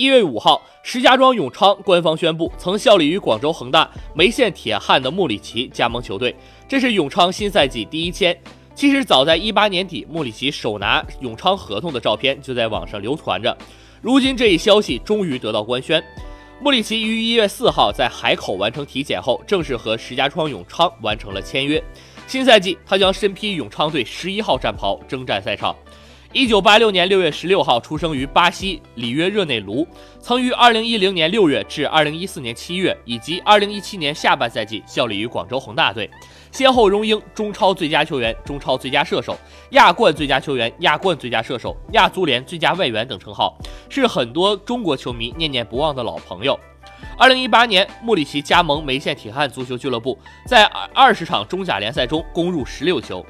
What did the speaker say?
一月五号，石家庄永昌官方宣布，曾效力于广州恒大、梅县铁汉的穆里奇加盟球队，这是永昌新赛季第一签。其实早在一八年底，穆里奇手拿永昌合同的照片就在网上流传着。如今这一消息终于得到官宣，穆里奇于一月四号在海口完成体检后，正式和石家庄永昌完成了签约。新赛季，他将身披永昌队十一号战袍征战赛场。一九八六年六月十六号出生于巴西里约热内卢，曾于二零一零年六月至二零一四年七月以及二零一七年下半赛季效力于广州恒大队，先后荣膺中超最佳球员、中超最佳射手、亚冠最佳球员、亚冠最佳射手、亚足联最佳外援等称号，是很多中国球迷念念不忘的老朋友。二零一八年，穆里奇加盟梅县铁汉足球俱乐部，在二十场中甲联赛中攻入十六球。